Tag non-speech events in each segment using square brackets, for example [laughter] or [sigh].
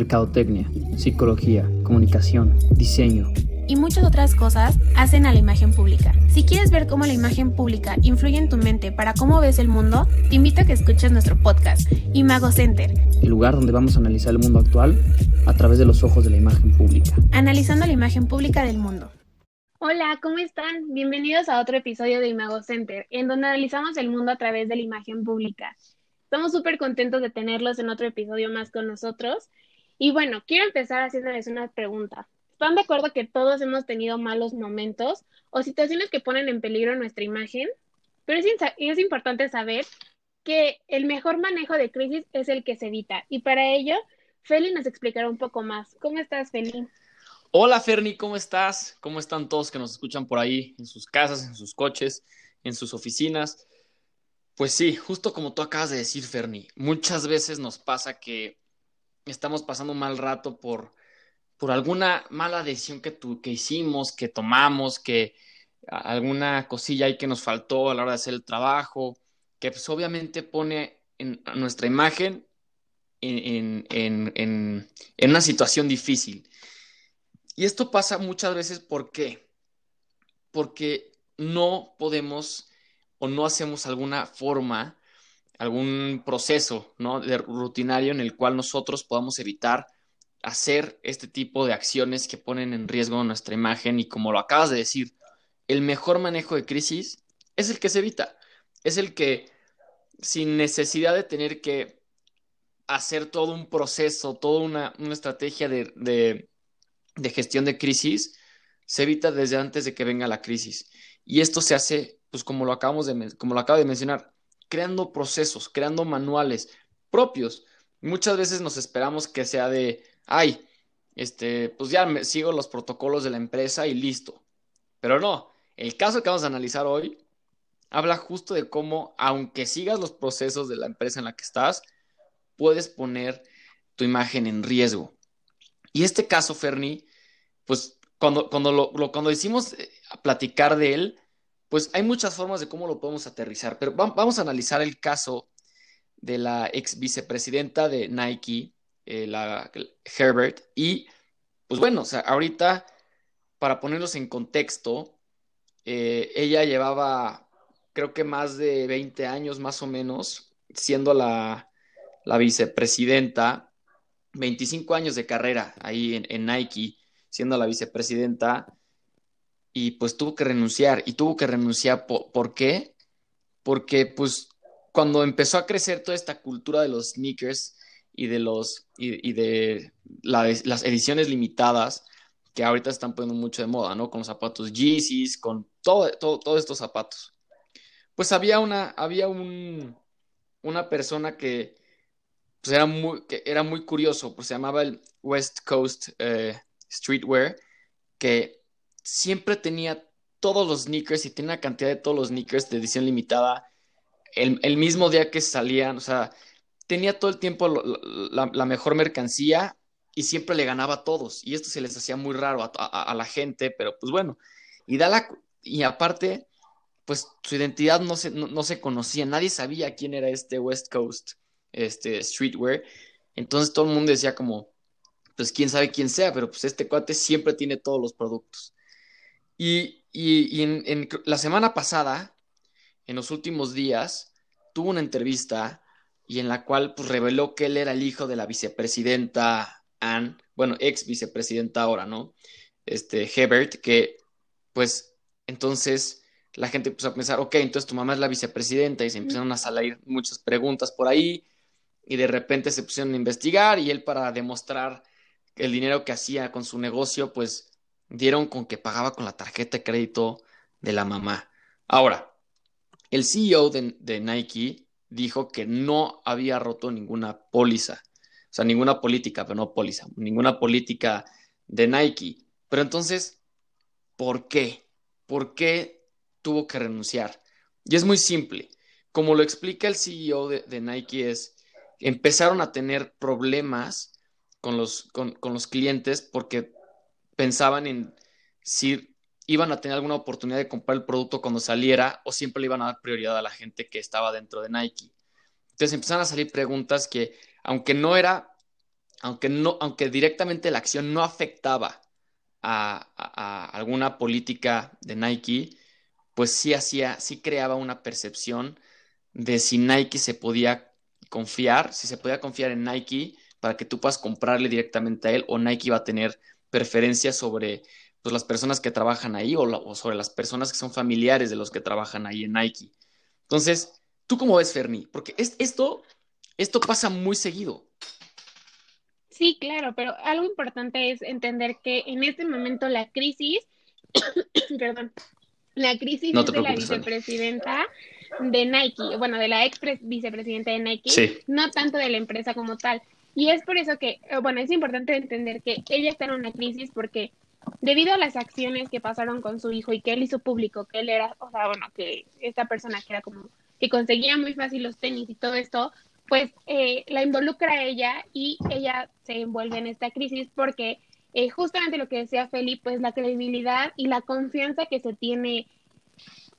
mercadotecnia, psicología, comunicación, diseño y muchas otras cosas hacen a la imagen pública. Si quieres ver cómo la imagen pública influye en tu mente para cómo ves el mundo, te invito a que escuches nuestro podcast, Imago Center. El lugar donde vamos a analizar el mundo actual a través de los ojos de la imagen pública. Analizando la imagen pública del mundo. Hola, ¿cómo están? Bienvenidos a otro episodio de Imago Center, en donde analizamos el mundo a través de la imagen pública. Estamos súper contentos de tenerlos en otro episodio más con nosotros. Y bueno, quiero empezar haciéndoles una pregunta. ¿Están de acuerdo que todos hemos tenido malos momentos o situaciones que ponen en peligro nuestra imagen? Pero es, importante saber que el mejor manejo de crisis es el que se evita. Y para ello, Feli nos explicará un poco más. ¿Cómo estás, Feli? Hola, Ferni, ¿cómo estás? ¿Cómo están todos que nos escuchan por ahí, en sus casas, en sus coches, en sus oficinas? Pues sí, justo como tú acabas de decir, Ferni, muchas veces nos pasa que estamos pasando un mal rato por por alguna mala decisión que, tu, que hicimos, que tomamos, que alguna cosilla ahí que nos faltó a la hora de hacer el trabajo, que pues obviamente pone en, nuestra imagen en, en, en, una situación difícil. Y esto pasa muchas veces, ¿por qué? Porque no podemos o no hacemos alguna forma, algún proceso ¿no? de rutinario en el cual nosotros podamos evitar hacer este tipo de acciones que ponen en riesgo nuestra imagen y como lo acabas de decir, el mejor manejo de crisis es el que se evita, es el que sin necesidad de tener que hacer todo un proceso, toda una, estrategia de, gestión de crisis, se evita desde antes de que venga la crisis. Y esto se hace, pues como lo acabamos de, como lo acabo de mencionar, creando procesos, creando manuales propios. Muchas veces nos esperamos que sea de, ay, este, pues ya me sigo los protocolos de la empresa y listo. Pero no, el caso que vamos a analizar hoy habla justo de cómo, aunque sigas los procesos de la empresa en la que estás, puedes poner tu imagen en riesgo. Y este caso, Ferni, pues cuando, cuando, lo, cuando decimos eh, platicar de él, pues hay muchas formas de cómo lo podemos aterrizar, pero vamos a analizar el caso de la ex vicepresidenta de Nike, eh, la Herbert. Y pues bueno, o sea, ahorita, para ponerlos en contexto, eh, ella llevaba, creo que más de 20 años más o menos, siendo la, la vicepresidenta, 25 años de carrera ahí en, Nike, siendo la vicepresidenta, y pues tuvo que renunciar. Y tuvo que renunciar, ¿por, ¿por qué? Porque pues cuando empezó a crecer toda esta cultura de los sneakers, y de los y, de las ediciones limitadas que ahorita están poniendo mucho de moda, ¿no? Con los zapatos Yeezys, con todo, todo, todos estos zapatos. Pues había una, había un, una persona que, pues era muy, que era muy curioso, pues se llamaba el West Coast eh, Streetwear, que siempre tenía todos los sneakers y tenía una cantidad de todos los sneakers de edición limitada el, el mismo día que salían, o sea, tenía todo el tiempo la, mejor mercancía y siempre le ganaba a todos. Y esto se les hacía muy raro a, la gente, pero pues bueno. Y, da la, y aparte, pues su identidad no se, no, se conocía, nadie sabía quién era este West Coast este, Streetwear. Entonces todo el mundo decía como, pues quién sabe quién sea, pero pues este cuate siempre tiene todos los productos. Y, y, en, en, la semana pasada, en los últimos días, tuvo una entrevista y en la cual pues, reveló que él era el hijo de la vicepresidenta Anne, bueno, ex vicepresidenta ahora, ¿no? Este, Hebert, que pues entonces la gente empezó a pensar, ok, entonces tu mamá es la vicepresidenta y se empezaron a salir muchas preguntas por ahí y de repente se pusieron a investigar y él para demostrar el dinero que hacía con su negocio, pues dieron con que pagaba con la tarjeta de crédito de la mamá. Ahora, el CEO de, de Nike dijo que no había roto ninguna póliza, o sea, ninguna política, pero no póliza, ninguna política de Nike. Pero entonces, ¿por qué? ¿Por qué tuvo que renunciar? Y es muy simple. Como lo explica el CEO de, Nike, es empezaron a tener problemas con los, con los clientes porque pensaban en si iban a tener alguna oportunidad de comprar el producto cuando saliera o siempre le iban a dar prioridad a la gente que estaba dentro de Nike. Entonces empezaron a salir preguntas que, aunque no era aunque, no, aunque directamente la acción no afectaba a, alguna política de Nike, pues sí hacía, sí creaba una percepción de si Nike se podía confiar, si se podía confiar en Nike para que tú puedas comprarle directamente a él o Nike iba a tener preferencia sobre pues, las personas que trabajan ahí o, sobre las personas que son familiares de los que trabajan ahí en Nike. Entonces, ¿tú cómo ves, Ferni? Porque es, esto, esto pasa muy seguido. Sí, claro, pero algo importante es entender que en este momento la crisis, [coughs] perdón, la crisis de la vicepresidenta de Nike, bueno, de la ex vicepresidenta de Nike, no tanto de la empresa como tal. Y es por eso que, eh, bueno, es importante entender que ella está en una crisis porque debido a las acciones que pasaron con su hijo y que él hizo público, que él era, o sea, bueno, que esta persona que era como, que conseguía muy fácil los tenis y todo esto, pues eh, la involucra a ella y ella se envuelve en esta crisis porque eh, justamente lo que decía Felipe, pues la credibilidad y la confianza que se tiene,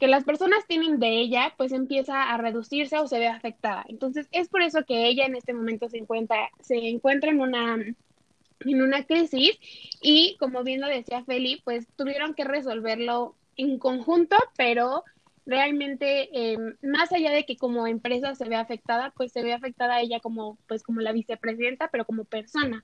que las personas tienen de ella, pues empieza a reducirse o se ve afectada. Entonces es por eso que ella en este momento se encuentra, se encuentra en una en una crisis y como bien lo decía Feli, pues tuvieron que resolverlo en conjunto, pero realmente eh, más allá de que como empresa se ve afectada, pues se ve afectada ella como pues como la vicepresidenta, pero como persona.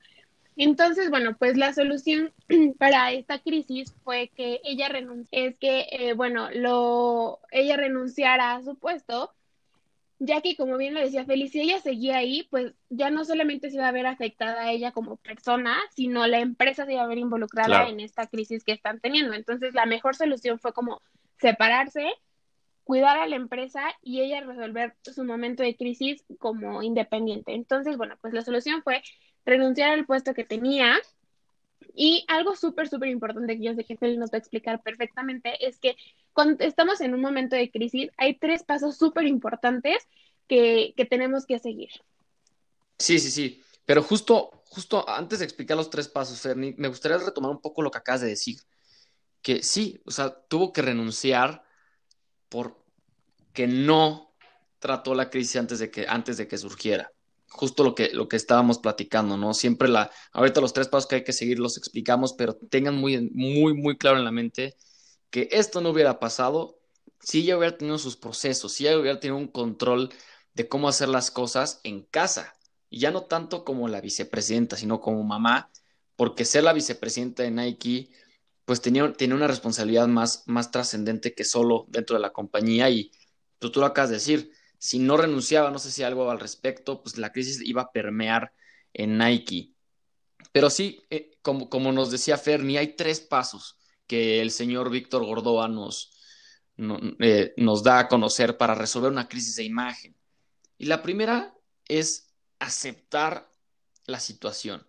Entonces, bueno, pues la solución [clears throat] para esta crisis fue que ella renunció, es que, eh, bueno, lo, ella renunciara a su puesto, ya que como bien lo decía Felicia, si ella seguía ahí, pues ya no solamente se iba a ver afectada a ella como persona, sino la empresa se iba a ver involucrada en esta crisis que están teniendo. Entonces, la mejor solución fue como separarse cuidar a la empresa y ella resolver su momento de crisis como independiente. Entonces, bueno, pues la solución fue renunciar al puesto que tenía. Y algo súper, súper importante que yo sé que Feli nos va a explicar perfectamente es que cuando estamos en un momento de crisis, hay tres pasos súper importantes que, que tenemos que seguir. Sí, sí, sí. Pero justo, justo antes de explicar los tres pasos, Ferni, me gustaría retomar un poco lo que acabas de decir. Que sí, o sea, tuvo que renunciar porque no trató la crisis antes de que, antes de que surgiera. Justo lo que, lo que estábamos platicando, ¿no? Siempre la, ahorita los tres pasos que hay que seguir los explicamos, pero tengan muy, muy, muy claro en la mente que esto no hubiera pasado si ella hubiera tenido sus procesos, si ella hubiera tenido un control de cómo hacer las cosas en casa. Y ya no tanto como la vicepresidenta, sino como mamá, porque ser la vicepresidenta de Nike pues tenía, una responsabilidad más, más trascendente que solo dentro de la compañía y tú, tú lo acabas de decir, si no renunciaba, no sé si algo al respecto, pues la crisis iba a permear en Nike. Pero sí, eh, como, como, nos decía Ferni, hay tres pasos que el señor Víctor Gordoa nos, eh, nos da a conocer para resolver una crisis de imagen. Y la primera es aceptar la situación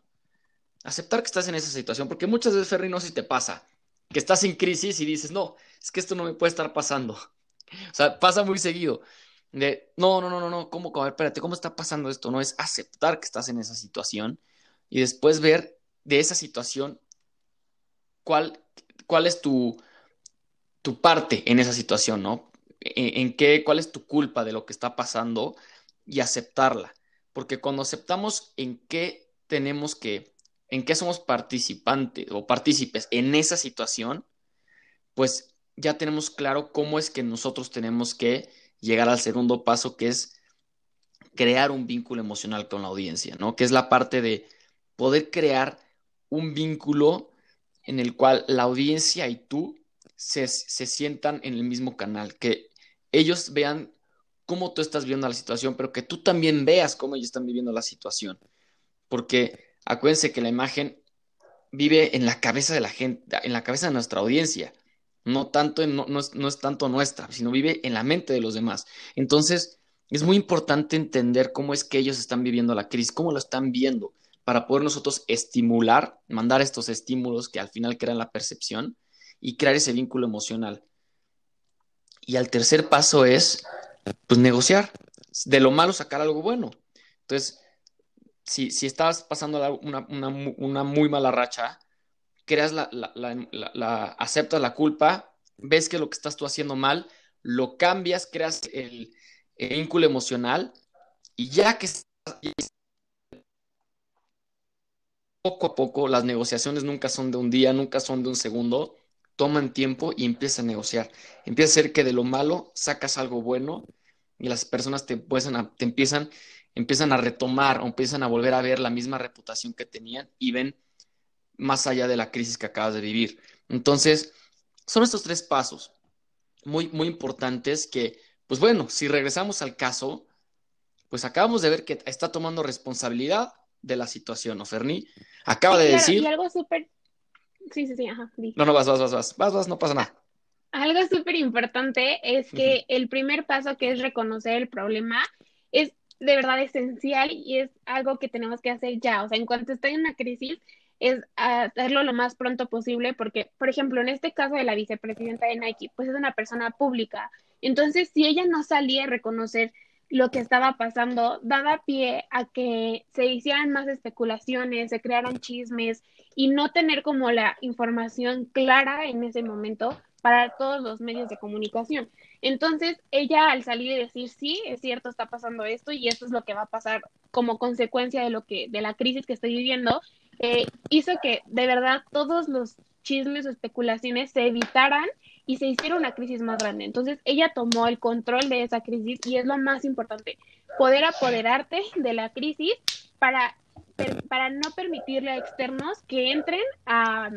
aceptar que estás en esa situación, porque muchas veces, Ferri, no sé si te pasa, que estás en crisis y dices, no, es que esto no me puede estar pasando. [laughs] O sea, pasa muy seguido. De, no, no, no, no, no, ¿cómo, espérate, ¿cómo está pasando esto? No es aceptar que estás en esa situación y después ver de esa situación cuál, cuál es tu, tu parte en esa situación, ¿no? En, en, qué, cuál es tu culpa de lo que está pasando y aceptarla. Porque cuando aceptamos en qué tenemos que en qué somos participantes o partícipes en esa situación, pues ya tenemos claro cómo es que nosotros tenemos que llegar al segundo paso, que es crear un vínculo emocional con la audiencia, ¿no? Que es la parte de poder crear un vínculo en el cual la audiencia y tú se, se sientan en el mismo canal, que ellos vean cómo tú estás viendo la situación, pero que tú también veas cómo ellos están viviendo la situación. Porque acuérdense que la imagen vive en la cabeza de la gente, en la cabeza de nuestra audiencia. No tanto, no, no, es, tanto nuestra, sino vive en la mente de los demás. Entonces, es muy importante entender cómo es que ellos están viviendo la crisis, cómo lo están viendo, para poder nosotros estimular, mandar estos estímulos que al final crean la percepción y crear ese vínculo emocional. Y el tercer paso es, pues, negociar. De lo malo sacar algo bueno. Entonces, si, si estás pasando una, muy mala racha, creas la, la, aceptas la culpa, ves que lo que estás tú haciendo mal, lo cambias, creas el, vínculo emocional y ya que poco a poco, las negociaciones nunca son de un día, nunca son de un segundo, toman tiempo y empieza a negociar. Empieza a ser que de lo malo sacas algo bueno y las personas te, empiezan te empiezan, empiezan a retomar o empiezan a volver a ver la misma reputación que tenían y ven más allá de la crisis que acabas de vivir. Entonces, son estos tres pasos muy, muy importantes que, pues bueno, si regresamos al caso, pues acabamos de ver que está tomando responsabilidad de la situación, ¿no, Ferni? Acaba de decir... Y algo súper... Sí, sí, sí, ajá. No, no, vas, vas, vas, vas, vas, vas, no pasa nada. Algo súper importante es que el primer paso que es reconocer el problema es de verdad esencial y es algo que tenemos que hacer ya. O sea, en cuanto esté en una crisis, es hacerlo lo más pronto posible porque, por ejemplo, en este caso de la vicepresidenta de Nike, pues es una persona pública. Entonces, si ella no salía a reconocer lo que estaba pasando, daba pie a que se hicieran más especulaciones, se crearan chismes y no tener como la información clara en ese momento para todos los medios de comunicación. Entonces, ella al salir y decir, sí, es cierto, está pasando esto y esto es lo que va a pasar como consecuencia de lo que, de la crisis que estoy viviendo, eh, hizo que de verdad todos los chismes o especulaciones se evitaran y se hiciera una crisis más grande. Entonces ella tomó el control de esa crisis y es lo más importante, poder apoderarte de la crisis para, para no permitirle a externos que entren a,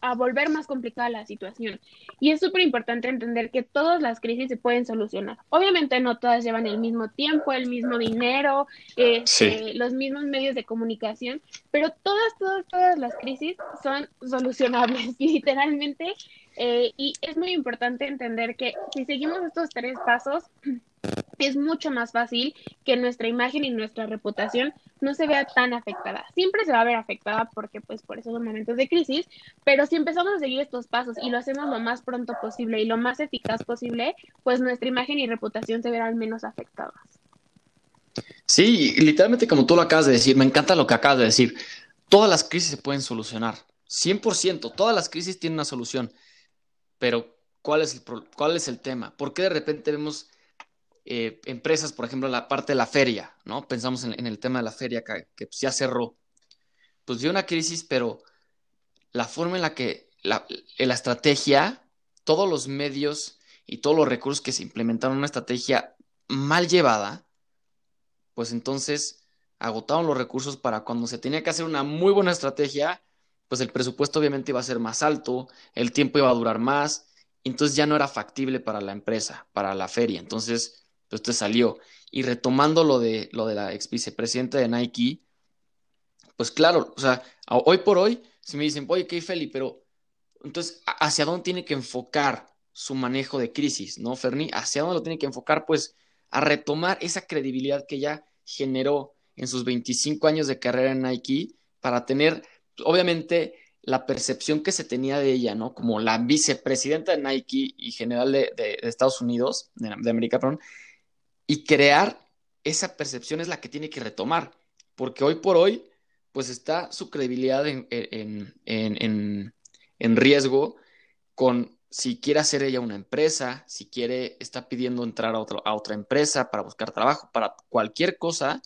a volver más complicada la situación. Y es súper importante entender que todas las crisis se pueden solucionar. Obviamente no todas llevan el mismo tiempo, el mismo dinero, este, los mismos medios de comunicación, pero todas, todas, todas las crisis son solucionables, [laughs] literalmente. Eh, y es muy importante entender que si seguimos estos tres pasos, [clears throat] es mucho más fácil que nuestra imagen y nuestra reputación no se vea tan afectada. Siempre se va a ver afectada porque pues por esos momentos de crisis, pero si empezamos a seguir estos pasos y lo hacemos lo más pronto posible y lo más eficaz posible, pues nuestra imagen y reputación se verán menos afectadas. Sí, literalmente como tú lo acabas de decir, me encanta lo que acabas de decir. Todas las crisis se pueden solucionar. 100%, todas las crisis tienen una solución. Pero ¿cuál es el, cuál es el tema? ¿Por qué de repente vemos eh, empresas, por ejemplo, la parte de la feria, ¿no? Pensamos en, el tema de la feria que, pues, ya cerró. Pues dio una crisis, pero la forma en la que la, la estrategia, todos los medios y todos los recursos que se implementaron en una estrategia mal llevada, pues entonces agotaron los recursos para cuando se tenía que hacer una muy buena estrategia, pues el presupuesto obviamente iba a ser más alto, el tiempo iba a durar más, entonces ya no era factible para la empresa, para la feria. Entonces, pues te salió. Y retomando lo de, lo de la ex vicepresidenta de Nike, pues claro, o sea, hoy por hoy, si me dicen, oye, ¿qué Feli? Pero entonces, ¿hacia dónde tiene que enfocar su manejo de crisis, no, Ferni? ¿Hacia dónde lo tiene que enfocar? Pues a retomar esa credibilidad que ya generó en sus 25 años de carrera en Nike para tener, obviamente, la percepción que se tenía de ella, ¿no? Como la vicepresidenta de Nike y general de, Estados Unidos, de, América, perdón, y crear esa percepción es la que tiene que retomar, porque hoy por hoy, pues está su credibilidad en, en, en, riesgo con si quiere hacer ella una empresa, si quiere, está pidiendo entrar a, a otra empresa para buscar trabajo, para cualquier cosa,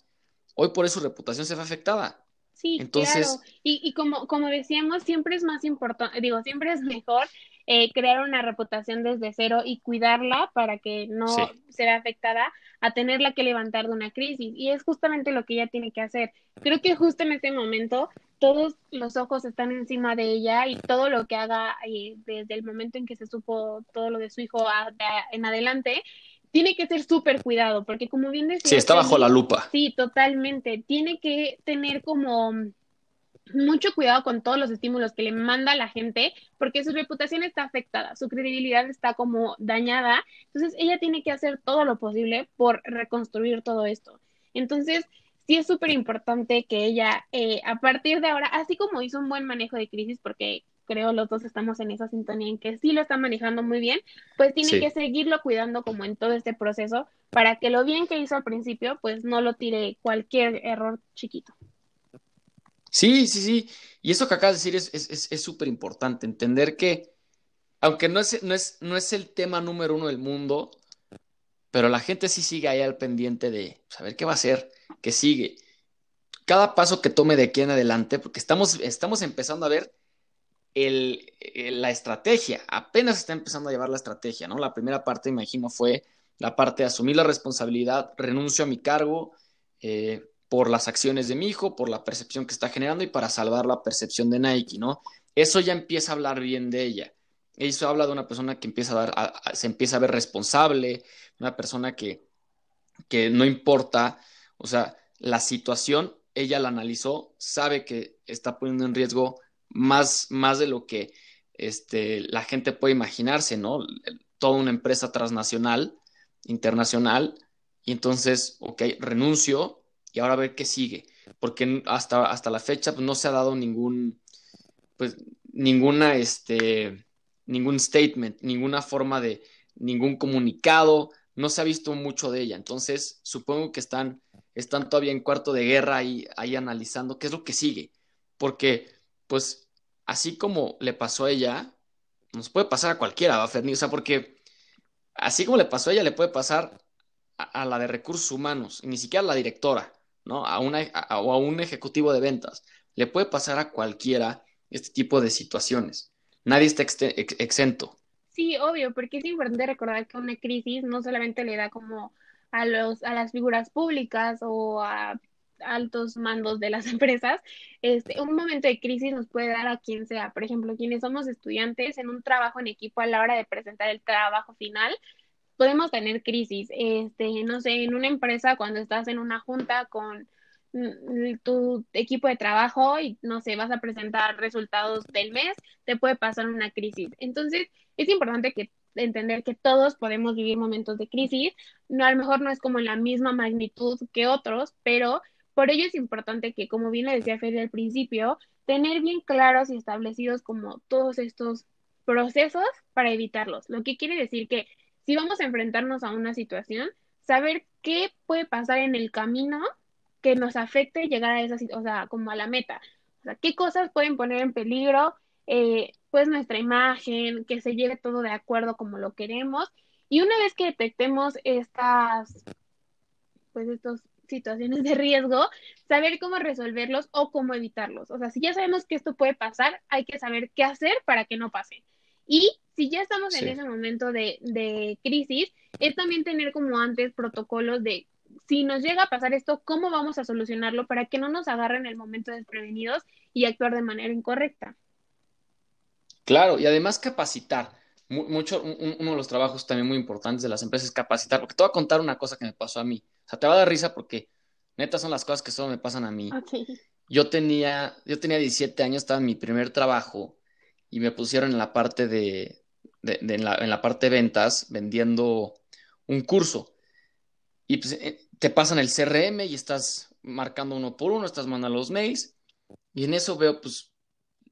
hoy por eso su reputación se ve afectada. Sí, Entonces, claro. Y, y como, como decíamos, siempre es más importante, digo, siempre es mejor eh, crear una reputación desde cero y cuidarla para que no se vea afectada a tenerla que levantar de una crisis. Y es justamente lo que ella tiene que hacer. Creo que justo en este momento todos los ojos están encima de ella y todo lo que haga eh, desde el momento en que se supo todo lo de su hijo en adelante, tiene que ser súper cuidado, porque como bien decía... Sí, está bajo la lupa. Sí, totalmente. Tiene que tener como mucho cuidado con todos los estímulos que le manda la gente, porque su reputación está afectada, su credibilidad está como dañada, entonces ella tiene que hacer todo lo posible por reconstruir todo esto. Entonces, sí es súper importante que ella, eh, a partir de ahora, así como hizo un buen manejo de crisis, porque creo los dos estamos en esa sintonía en que sí lo está manejando muy bien, pues tiene que seguirlo cuidando como en todo este proceso para que lo bien que hizo al principio, pues no lo tire cualquier error chiquito. Sí, sí, sí. Y eso que acabas de decir es súper es, importante, entender que, aunque no es, no, es, no es el tema número uno del mundo, pero la gente sí sigue ahí al pendiente de saber qué va a hacer, qué sigue. cada paso que tome de aquí en adelante, porque estamos, estamos empezando a ver la estrategia, apenas está empezando a llevar la estrategia, ¿no? La primera parte, imagino, fue la parte de asumir la responsabilidad, renuncio a mi cargo eh, por las acciones de mi hijo, por la percepción que está generando y para salvar la percepción de Nike, ¿no? Eso ya empieza a hablar bien de ella. Eso habla de una persona que empieza a dar, se empieza a ver responsable, una persona que, que no importa, o sea, la situación, ella la analizó, sabe que está poniendo en riesgo más, más de lo que este, la gente puede imaginarse, ¿no? Toda una empresa transnacional, internacional, y entonces, ok, renuncio y ahora a ver qué sigue, porque hasta, hasta la fecha pues, no se ha dado ningún, pues, ninguna, este, ningún statement, ninguna forma de, ningún comunicado, no se ha visto mucho de ella. Entonces, supongo que están, están todavía en cuarto de guerra ahí, ahí analizando qué es lo que sigue. Porque, pues, así como le pasó a ella, nos puede pasar a cualquiera, ¿va, Ferni? O sea, porque así como le pasó a ella, le puede pasar a, la de recursos humanos, ni siquiera a la directora, ¿no? A, una, o a un ejecutivo de ventas. Le puede pasar a cualquiera este tipo de situaciones. Nadie está exento. Sí, obvio, porque es importante recordar que una crisis no solamente le da como a los a las figuras públicas o a altos mandos de las [laughs] empresas, este, un momento de crisis nos puede dar a quien sea. Por ejemplo, quienes somos estudiantes en un trabajo en equipo a la hora de presentar el trabajo final, podemos tener crisis. Este, no sé, en una empresa cuando estás en una junta con mm, tu equipo de trabajo y no sé, vas a presentar resultados del mes, te puede pasar una crisis. Entonces, es importante que entender que todos podemos vivir momentos de crisis, no a lo mejor no es como la misma magnitud que otros, pero por ello es importante que, como bien le decía Fede al principio, tener bien claros y establecidos como todos estos procesos para evitarlos. Lo que quiere decir que si vamos a enfrentarnos a una situación, saber qué puede pasar en el camino que nos afecte llegar a esa o sea, como a la meta. O sea, qué cosas pueden poner en peligro, eh, pues nuestra imagen, que se lleve todo de acuerdo como lo queremos. Y una vez que detectemos estas, pues estos situaciones de riesgo, saber cómo resolverlos o cómo evitarlos. O sea, si ya sabemos que esto puede pasar, hay que saber qué hacer para que no pase. Y si ya estamos en ese momento de, de crisis, es también tener como antes protocolos de si nos llega a pasar esto, ¿cómo vamos a solucionarlo para que no nos agarren el momento desprevenidos y actuar de manera incorrecta? Claro, y además capacitar. Mucho, uno de los trabajos también muy importantes de las empresas es capacitar, porque te voy a contar una cosa que me pasó a mí. O sea, te va a dar risa porque neta son las cosas que solo me pasan a mí. Yo tenía, yo tenía 17 años, estaba en mi primer trabajo y me pusieron en la parte de, en, la, parte de ventas vendiendo un curso. Y pues, eh, te pasan el CRM y estás marcando uno por uno, estás mandando los mails y en eso veo pues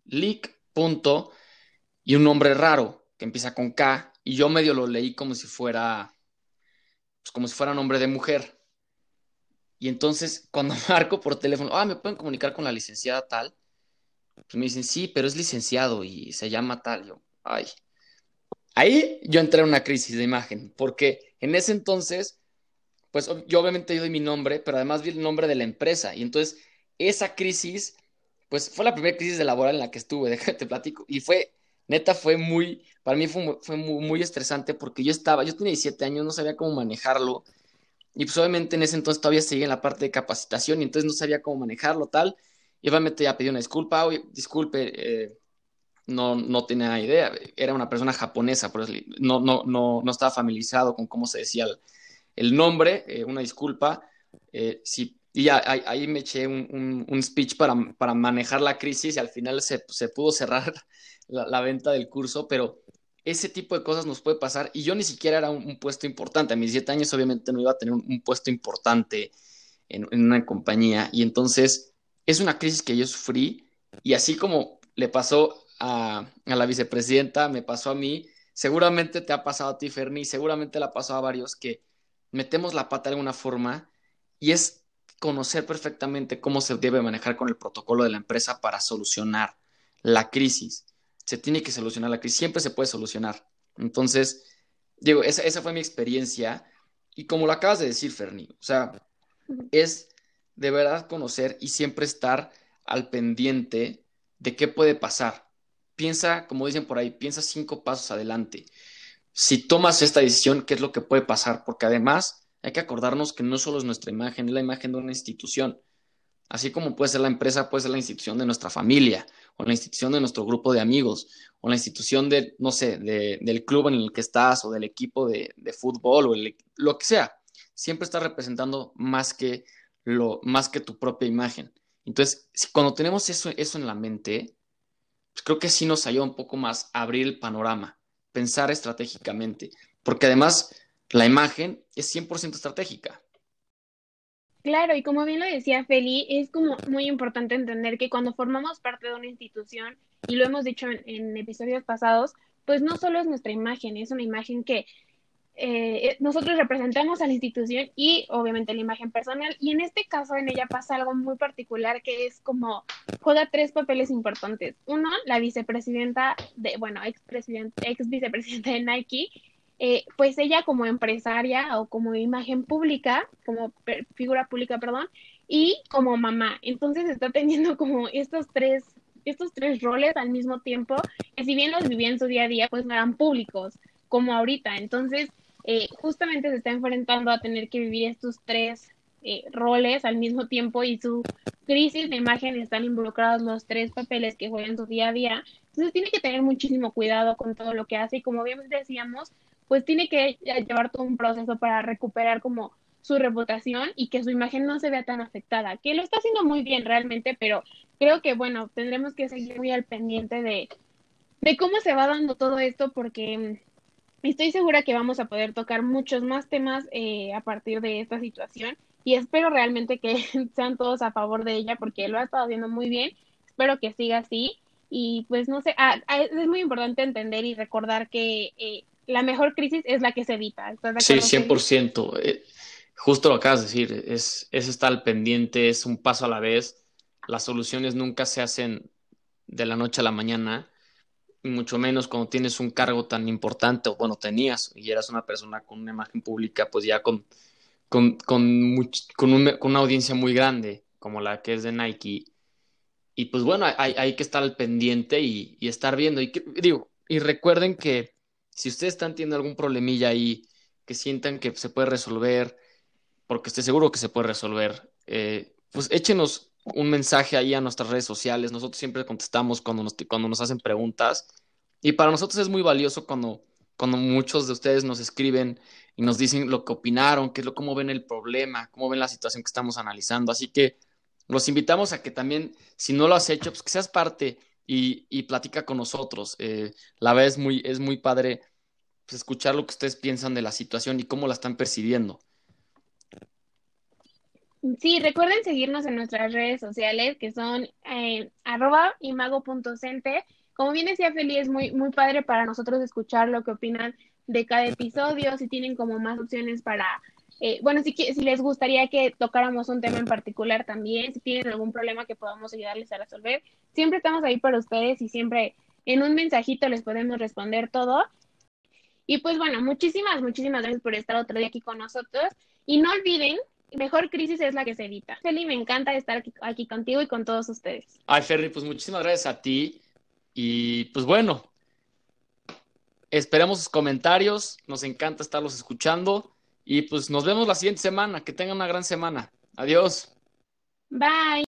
leak, punto, y un nombre raro que empieza con K y yo medio lo leí como si fuera pues como si fuera nombre de mujer. Y entonces [laughs] cuando marco por teléfono, ah, me pueden comunicar con la licenciada tal. Pues me dicen, sí, pero es licenciado y se llama tal. Yo, ay. Ahí yo entré en una crisis de imagen, porque en ese entonces, pues yo obviamente yo mi nombre, pero además vi el nombre de la empresa. Y entonces esa crisis, pues fue la primera crisis de laboral en la que estuve, [laughs] déjame te platico. Y fue neta fue muy, para mí fue, fue muy, estresante porque yo estaba, yo tenía 17 años, no sabía cómo manejarlo. Y pues obviamente en ese entonces todavía seguía en la parte de capacitación y entonces no sabía cómo manejarlo, tal. Y obviamente ya pedí una disculpa, oye, disculpe, eh, no, no tenía idea, era una persona japonesa, pero no, no, no, no estaba familiarizado con cómo se decía el, nombre, eh, una disculpa. Eh, y ya ahí, me eché un, un, speech para, para, manejar la crisis y al final se, se pudo cerrar [laughs] la, venta del curso, pero ese tipo de cosas nos puede pasar y yo ni siquiera era un, puesto importante. A mis 17 años obviamente no iba a tener un, puesto importante en, una compañía y entonces es una crisis que yo sufrí y así como le pasó a, la vicepresidenta, me pasó a mí, seguramente te ha pasado a ti, Ferni, seguramente le ha pasado a varios que metemos la pata de alguna forma y es conocer perfectamente cómo se debe manejar con el protocolo de la empresa para solucionar la crisis se tiene que solucionar la crisis, siempre se puede solucionar. Entonces, digo, esa, fue mi experiencia y como lo acabas de decir, Ferni, o sea, es de verdad conocer y siempre estar al pendiente de qué puede pasar. Piensa, como dicen por ahí, piensa cinco pasos adelante. Si tomas esta decisión, ¿qué es lo que puede pasar? Porque además hay que acordarnos que no solo es nuestra imagen, es la imagen de una institución. Así como puede ser la empresa, puede ser la institución de nuestra familia, o la institución de nuestro grupo de amigos, o la institución de, no sé, del club en el que estás, o del equipo de, fútbol, o lo que sea. Siempre está representando más que, lo, más que tu propia imagen. Entonces, cuando tenemos eso, eso en la mente, pues creo que sí nos ayuda un poco más a abrir el panorama, pensar estratégicamente, porque además la imagen es 100% estratégica. Claro, y como bien lo decía Feli, es como muy importante entender que cuando formamos parte de una institución, y lo hemos dicho en, episodios pasados, pues no solo es nuestra imagen, es una imagen que eh, nosotros representamos a la institución y obviamente la imagen personal. Y en este caso, en ella pasa algo muy particular que es como juega tres papeles importantes. Uno, la vicepresidenta de, bueno, ex, ex vicepresidenta de Nike, eh, pues ella como empresaria o como imagen pública, como figura pública, perdón, y como mamá. Entonces está teniendo [laughs] como estos tres, estos tres roles al mismo tiempo, que si bien los vivía en su día a día, pues no eran públicos, como ahorita. Entonces, eh, justamente se está enfrentando a tener que vivir estos tres eh, roles al mismo tiempo y su crisis de imagen están involucrados los tres papeles que juega en su día a día. Entonces tiene que tener muchísimo cuidado con todo lo que hace y como bien decíamos, pues tiene que llevar todo un proceso para recuperar como su reputación y que su imagen no se vea tan afectada, que lo está haciendo muy bien realmente, pero creo que bueno, tendremos que seguir muy al pendiente de, de cómo se va dando todo esto porque mm, estoy segura que vamos a poder tocar muchos más temas eh, a partir de esta situación y espero realmente que [laughs] sean todos a favor de ella porque lo ha estado haciendo muy bien, espero que siga así y pues no sé, ah, ah, es muy importante entender y recordar que eh, la mejor crisis es la que se evita. Sí, 100%. Eh, justo lo acabas de decir, es, es estar al pendiente, es un paso a la vez. Las soluciones nunca se hacen de la noche a la mañana, mucho menos cuando tienes un cargo tan importante, o bueno, tenías, y eras una persona con una imagen pública, pues ya con, con, con, con, una audiencia muy grande, como la que es de Nike. Y pues bueno, hay, hay que estar al pendiente y, y estar viendo. Y digo, y recuerden que si ustedes están teniendo algún problemilla ahí que sientan que se puede resolver, porque estoy seguro que se puede resolver, eh, pues échenos un mensaje ahí a nuestras redes sociales. Nosotros siempre contestamos cuando nos, cuando nos hacen preguntas. Y para nosotros es muy valioso cuando, cuando muchos de ustedes nos escriben y nos dicen lo que opinaron, qué es lo, cómo ven el problema, cómo ven la situación que estamos analizando. Así que los invitamos a que también, si no lo has hecho, pues que seas parte y, platica con nosotros. Eh, la verdad muy, es muy padre pues, escuchar lo que ustedes piensan de la situación y cómo la están percibiendo. Sí, recuerden seguirnos en nuestras redes sociales que son eh, arroba imago.cente. Como bien decía Feli, es muy, muy padre para nosotros escuchar lo que opinan de cada episodio, si tienen como más opciones para eh, bueno, si, si les gustaría que tocáramos un tema en particular también, si tienen algún problema que podamos ayudarles a resolver, siempre estamos ahí para ustedes y siempre en un mensajito les podemos responder todo. Y pues bueno, muchísimas, muchísimas gracias por estar otro día aquí con nosotros. Y no olviden, mejor crisis es la que se evita. Feli, me encanta estar aquí, aquí contigo y con todos ustedes. Ay, Ferry, pues muchísimas gracias a ti. Y pues bueno, esperamos sus comentarios. Nos encanta estarlos escuchando. Y pues nos vemos la siguiente semana. Que tengan una gran semana. Adiós. Bye.